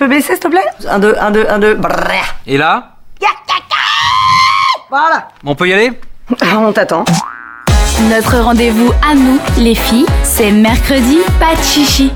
peux baisser, s'il te plaît? Un, deux, un, deux, un, deux. Brrr. Et là? Voilà. On peut y aller? On t'attend. Notre rendez-vous à nous, les filles, c'est mercredi, pas de chichi.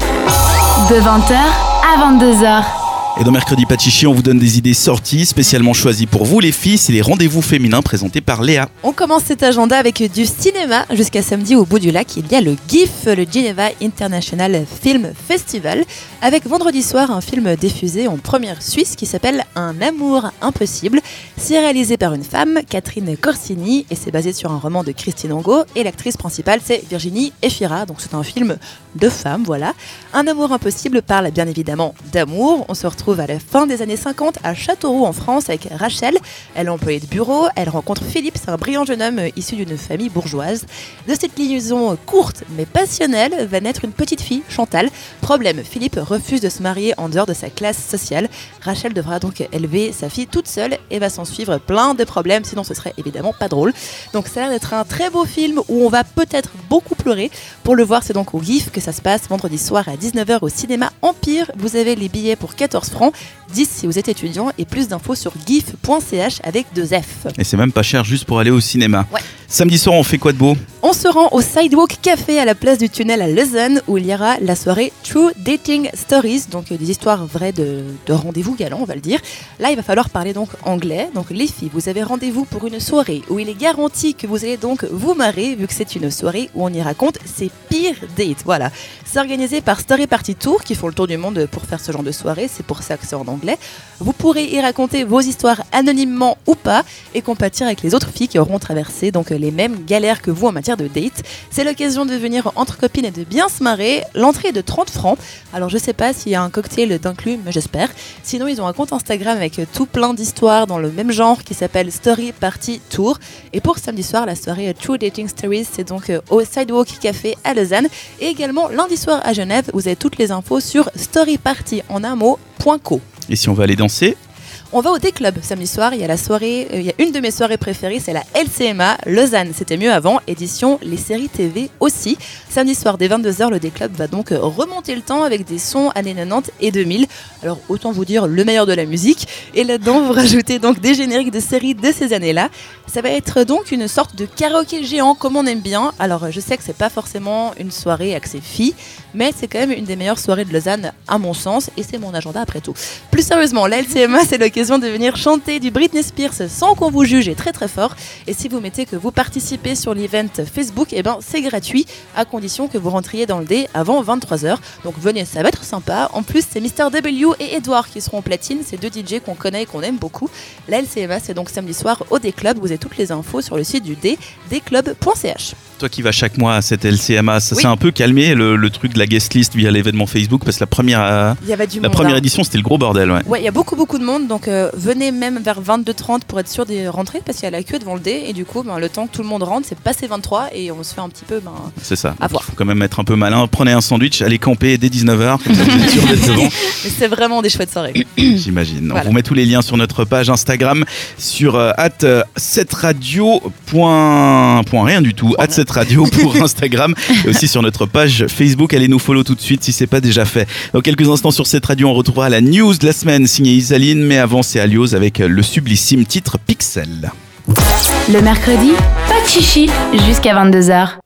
De 20h à 22h. Et dans Mercredi Pachichi, on vous donne des idées sorties spécialement choisies pour vous les filles. C'est les rendez-vous féminins présentés par Léa. On commence cet agenda avec du cinéma. Jusqu'à samedi au bout du lac, il y a le GIF, le Geneva International Film Festival, avec vendredi soir un film diffusé en première suisse qui s'appelle Un amour impossible. C'est réalisé par une femme, Catherine Corsini, et c'est basé sur un roman de Christine Angot. Et l'actrice principale, c'est Virginie Efira. Donc c'est un film de femmes, voilà. Un amour impossible parle bien évidemment d'amour. On se à la fin des années 50 à Châteauroux en France avec Rachel. Elle est employée de bureau, elle rencontre Philippe, un brillant jeune homme euh, issu d'une famille bourgeoise. De cette liaison courte mais passionnelle va naître une petite fille, Chantal. Problème, Philippe refuse de se marier en dehors de sa classe sociale. Rachel devra donc élever sa fille toute seule et va s'en suivre plein de problèmes, sinon ce serait évidemment pas drôle. Donc ça a l'air d'être un très beau film où on va peut-être beaucoup pleurer. Pour le voir, c'est donc au GIF que ça se passe vendredi soir à 19h au cinéma Empire. Vous avez les billets pour 14 francs, 10 si vous êtes étudiant et plus d'infos sur gif.ch avec deux F. Et c'est même pas cher juste pour aller au cinéma. Ouais. Samedi soir, on fait quoi de beau? On se rend au Sidewalk Café à la place du tunnel à Lausanne où il y aura la soirée True Dating Stories, donc euh, des histoires vraies de, de rendez-vous galants, on va le dire. Là, il va falloir parler donc anglais. Donc les filles, vous avez rendez-vous pour une soirée où il est garanti que vous allez donc vous marrer vu que c'est une soirée où on y raconte ses pires dates. Voilà. C'est organisé par Story Party Tour qui font le tour du monde pour faire ce genre de soirée. C'est pour ça que c'est en anglais. Vous pourrez y raconter vos histoires anonymement ou pas et compatir avec les autres filles qui auront traversé donc les mêmes galères que vous en matière de date. C'est l'occasion de venir entre copines et de bien se marrer. L'entrée est de 30 francs. Alors je sais pas s'il y a un cocktail d'inclus, mais j'espère. Sinon ils ont un compte Instagram avec tout plein d'histoires dans le même genre qui s'appelle Story Party Tour. Et pour samedi soir, la soirée True Dating Stories, c'est donc euh, au Sidewalk Café à Lausanne. Et également lundi soir à Genève, vous avez toutes les infos sur storyparty en un mot.co. Et si on va aller danser On va au D-Club samedi soir. Il y a la soirée, euh, il y a une de mes soirées préférées, c'est la LCMA Lausanne. C'était mieux avant. Édition les séries TV aussi. Samedi soir dès 22h, le D-Club va donc euh, remonter le temps avec des sons années 90 et 2000. Alors autant vous dire le meilleur de la musique. Et là-dedans, vous rajoutez donc des génériques de séries de ces années-là. Ça va être donc une sorte de karaoké géant comme on aime bien. Alors euh, je sais que c'est pas forcément une soirée axée filles, mais c'est quand même une des meilleures soirées de Lausanne à mon sens et c'est mon agenda après tout. Plus sérieusement, la LCMA c'est l'occasion de venir chanter du Britney Spears sans qu'on vous juge et très très fort. Et si vous mettez que vous participez sur l'event Facebook, et ben c'est gratuit à condition que vous rentriez dans le dé avant 23h. Donc venez, ça va être sympa. En plus, c'est Mr W et Edouard qui seront en platine, ces deux DJ qu'on connaît et qu'on aime beaucoup. La LCMA c'est donc samedi soir au D-Club. Vous avez toutes les infos sur le site du D, dclub.ch. Toi qui vas chaque mois à cette LCMA, ça Oui. s'est un peu calmé le, le truc de la guest list via l'événement Facebook parce que la première, euh, la monde. première hein. édition c'était le gros bordel. Ouais. Ouais, il y a beaucoup beaucoup de monde, donc euh, venez même vers 22h30 pour être sûr de rentrer parce qu'il y a la queue devant le dé et du coup, ben, le temps que tout le monde rentre, c'est passé 23 et on se fait un petit peu. Ben, C'est ça. À Il voir. faut quand même être un peu malin. Prenez un sandwich, allez camper dès 19h, comme ça vous êtes sûr d'être devant. mais c'est vraiment des chouettes soirées. J'imagine. Voilà. On vous met tous les liens sur notre page Instagram sur euh, at euh, 7radio. Point, point rien du tout. At 7 radio pour Instagram et aussi sur notre page Facebook. Allez nous follow tout de suite si c'est pas déjà fait. Dans quelques instants sur cette radio, on retrouvera la news de la semaine signée Isaline, mais avant avec le sublissime titre Pixel. Le mercredi, pas de chichi jusqu'à 22h.